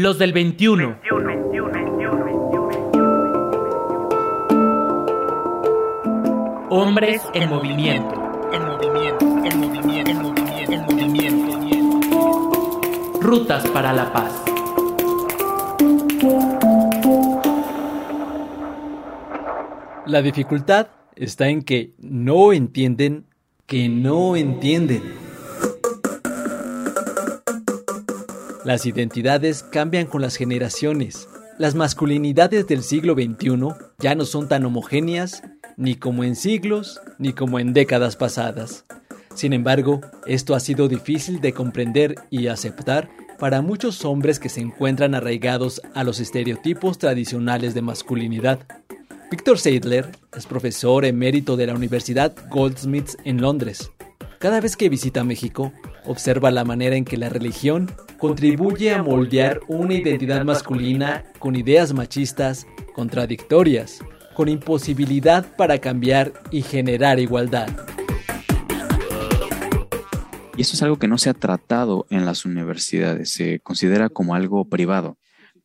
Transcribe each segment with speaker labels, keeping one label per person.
Speaker 1: Los del 21. Hombres en movimiento. En movimiento, en movimiento, en movimiento, en movimiento. Rutas para la paz.
Speaker 2: La dificultad está en que no entienden que no entienden. Las identidades cambian con las generaciones. Las masculinidades del siglo XXI ya no son tan homogéneas ni como en siglos ni como en décadas pasadas. Sin embargo, esto ha sido difícil de comprender y aceptar para muchos hombres que se encuentran arraigados a los estereotipos tradicionales de masculinidad. Víctor Seidler es profesor emérito de la Universidad Goldsmiths en Londres. Cada vez que visita México, observa la manera en que la religión contribuye a moldear una identidad masculina con ideas machistas contradictorias, con imposibilidad para cambiar y generar igualdad.
Speaker 3: Y eso es algo que no se ha tratado en las universidades, se considera como algo privado,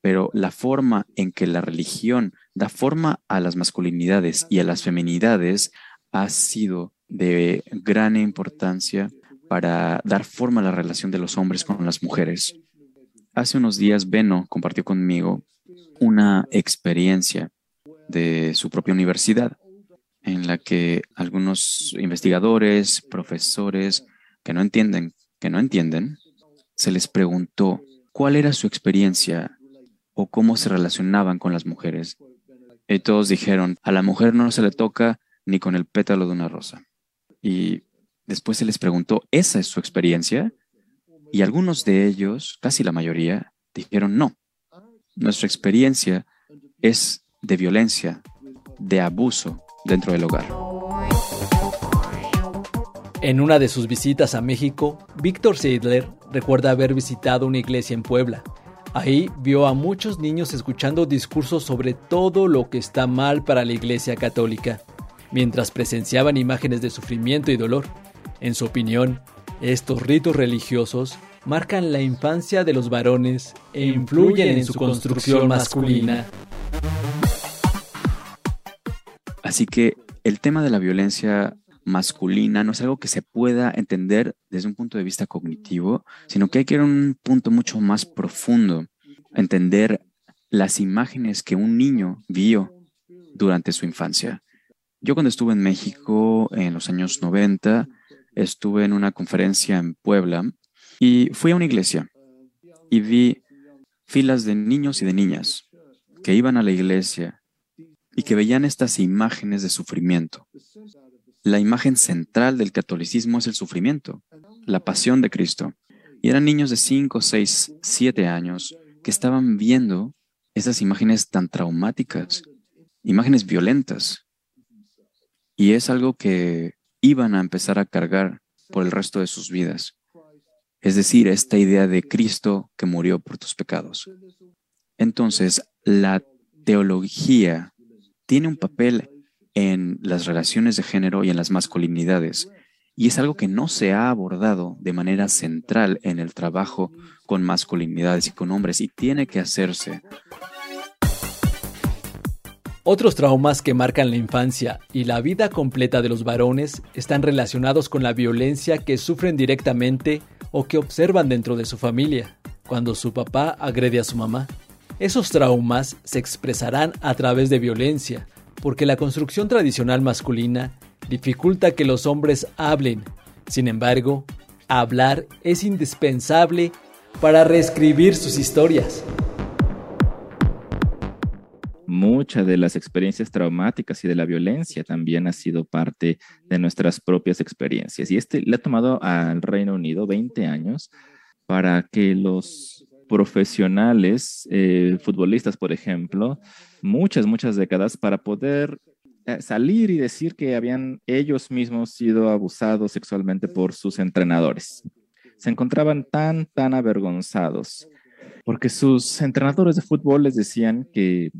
Speaker 3: pero la forma en que la religión da forma a las masculinidades y a las feminidades ha sido de gran importancia para dar forma a la relación de los hombres con las mujeres. Hace unos días Beno compartió conmigo una experiencia de su propia universidad en la que algunos investigadores, profesores que no entienden, que no entienden, se les preguntó cuál era su experiencia o cómo se relacionaban con las mujeres y todos dijeron, a la mujer no se le toca ni con el pétalo de una rosa. Y después se les preguntó, ¿esa es su experiencia? Y algunos de ellos, casi la mayoría, dijeron, no, nuestra experiencia es de violencia, de abuso dentro del hogar.
Speaker 2: En una de sus visitas a México, Víctor Seidler recuerda haber visitado una iglesia en Puebla Ahí vio a muchos niños escuchando discursos sobre todo lo que está mal para la Iglesia Católica, mientras presenciaban imágenes de sufrimiento y dolor. En su opinión, estos ritos religiosos marcan la infancia de los varones e influyen en su construcción masculina.
Speaker 3: Así que el tema de la violencia masculina no es algo que se pueda entender desde un punto de vista cognitivo, sino que hay que ir a un punto mucho más profundo, entender las imágenes que un niño vio durante su infancia. Yo cuando estuve en México en los años 90, estuve en una conferencia en Puebla y fui a una iglesia y vi filas de niños y de niñas que iban a la iglesia y que veían estas imágenes de sufrimiento. La imagen central del catolicismo es el sufrimiento, la pasión de Cristo. Y eran niños de 5, 6, 7 años que estaban viendo esas imágenes tan traumáticas, imágenes violentas. Y es algo que iban a empezar a cargar por el resto de sus vidas. Es decir, esta idea de Cristo que murió por tus pecados. Entonces, la teología tiene un papel en las relaciones de género y en las masculinidades. Y es algo que no se ha abordado de manera central en el trabajo con masculinidades y con hombres y tiene que hacerse.
Speaker 2: Otros traumas que marcan la infancia y la vida completa de los varones están relacionados con la violencia que sufren directamente o que observan dentro de su familia, cuando su papá agrede a su mamá. Esos traumas se expresarán a través de violencia, porque la construcción tradicional masculina dificulta que los hombres hablen. Sin embargo, hablar es indispensable para reescribir sus historias.
Speaker 4: Muchas de las experiencias traumáticas y de la violencia también ha sido parte de nuestras propias experiencias. Y este le ha tomado al Reino Unido 20 años para que los profesionales, eh, futbolistas, por ejemplo, muchas, muchas décadas para poder eh, salir y decir que habían ellos mismos sido abusados sexualmente por sus entrenadores. Se encontraban tan, tan avergonzados porque sus entrenadores de fútbol les decían que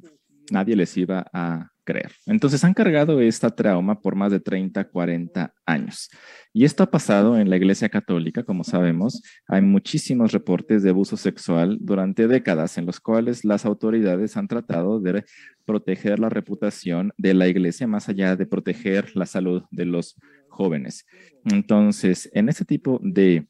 Speaker 4: nadie les iba a creer. Entonces han cargado esta trauma por más de 30, 40 años. Y esto ha pasado en la Iglesia Católica, como sabemos. Hay muchísimos reportes de abuso sexual durante décadas en los cuales las autoridades han tratado de proteger la reputación de la Iglesia más allá de proteger la salud de los jóvenes. Entonces, en este tipo de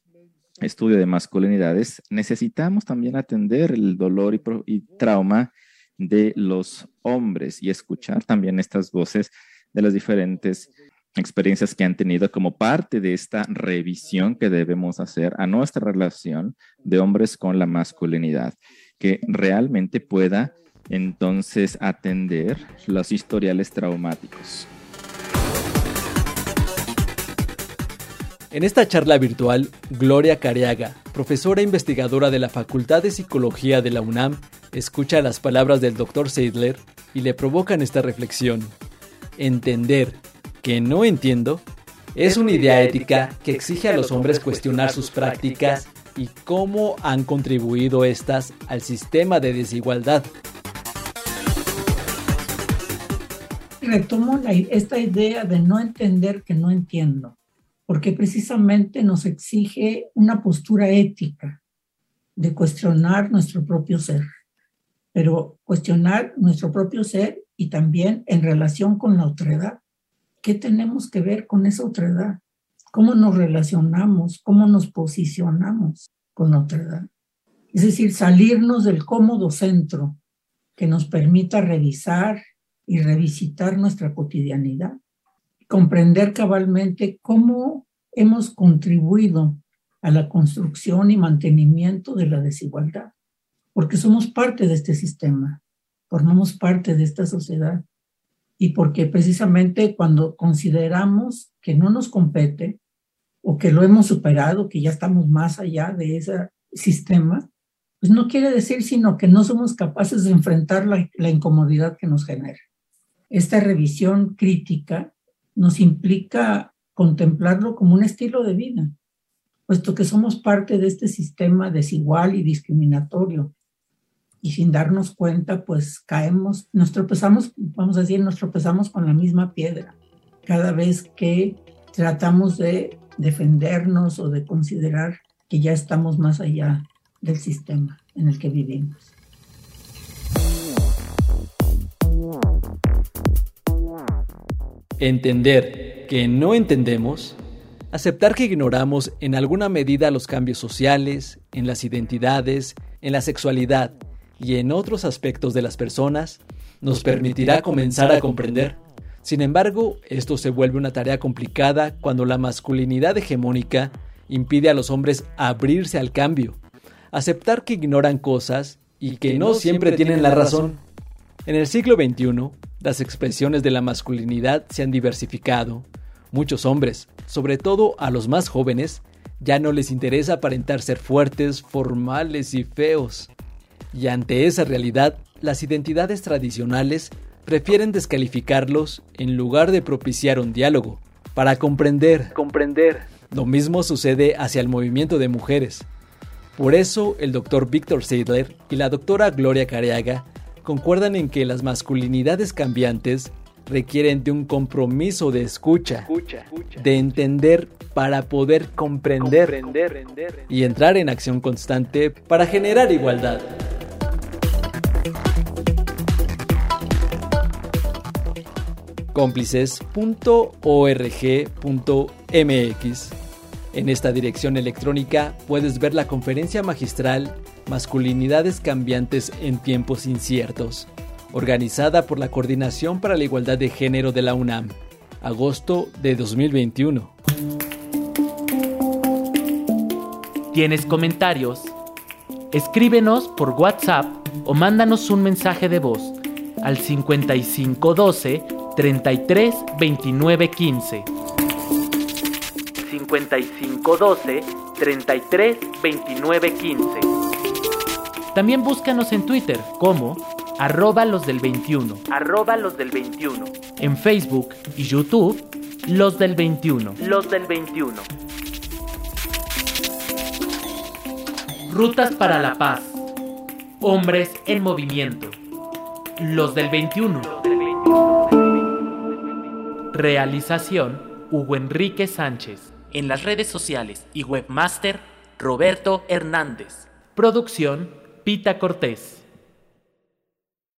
Speaker 4: estudio de masculinidades, necesitamos también atender el dolor y, y trauma de los hombres y escuchar también estas voces de las diferentes experiencias que han tenido como parte de esta revisión que debemos hacer a nuestra relación de hombres con la masculinidad, que realmente pueda entonces atender los historiales traumáticos.
Speaker 2: En esta charla virtual, Gloria Cariaga, profesora investigadora de la Facultad de Psicología de la UNAM, escucha las palabras del Dr. Seidler y le provocan esta reflexión. Entender que no entiendo es una idea ética que exige a los hombres cuestionar sus prácticas y cómo han contribuido estas al sistema de desigualdad.
Speaker 5: Retomo esta idea de no entender que no entiendo porque precisamente nos exige una postura ética de cuestionar nuestro propio ser, pero cuestionar nuestro propio ser y también en relación con la otredad. ¿Qué tenemos que ver con esa otredad? ¿Cómo nos relacionamos? ¿Cómo nos posicionamos con la otredad? Es decir, salirnos del cómodo centro que nos permita revisar y revisitar nuestra cotidianidad comprender cabalmente cómo hemos contribuido a la construcción y mantenimiento de la desigualdad, porque somos parte de este sistema, formamos parte de esta sociedad y porque precisamente cuando consideramos que no nos compete o que lo hemos superado, que ya estamos más allá de ese sistema, pues no quiere decir sino que no somos capaces de enfrentar la, la incomodidad que nos genera. Esta revisión crítica nos implica contemplarlo como un estilo de vida, puesto que somos parte de este sistema desigual y discriminatorio. Y sin darnos cuenta, pues caemos, nos tropezamos, vamos a decir, nos tropezamos con la misma piedra cada vez que tratamos de defendernos o de considerar que ya estamos más allá del sistema en el que vivimos.
Speaker 2: Entender que no entendemos, aceptar que ignoramos en alguna medida los cambios sociales, en las identidades, en la sexualidad y en otros aspectos de las personas, nos permitirá comenzar a comprender. Sin embargo, esto se vuelve una tarea complicada cuando la masculinidad hegemónica impide a los hombres abrirse al cambio, aceptar que ignoran cosas y que no siempre tienen la razón. En el siglo XXI, las expresiones de la masculinidad se han diversificado. Muchos hombres, sobre todo a los más jóvenes, ya no les interesa aparentar ser fuertes, formales y feos. Y ante esa realidad, las identidades tradicionales prefieren descalificarlos en lugar de propiciar un diálogo, para comprender, comprender. Lo mismo sucede hacia el movimiento de mujeres. Por eso, el doctor Víctor Seidler y la doctora Gloria Careaga concuerdan en que las masculinidades cambiantes requieren de un compromiso de escucha, de entender para poder comprender, y entrar en acción constante para generar igualdad. cómplices.org.mx. En esta dirección electrónica puedes ver la conferencia magistral Masculinidades cambiantes en tiempos inciertos, organizada por la Coordinación para la Igualdad de Género de la UNAM, agosto de 2021.
Speaker 1: ¿Tienes comentarios? Escríbenos por WhatsApp o mándanos un mensaje de voz al 5512 33 29 15. 5512 33 29 15. También búscanos en Twitter como arroba los del 21. Arroba los del 21. En Facebook y YouTube, los del 21. Los del 21. Rutas para la paz. Hombres en movimiento. Los del 21. Realización Hugo Enrique Sánchez. En las redes sociales y webmaster Roberto Hernández. Producción Pita Cortés.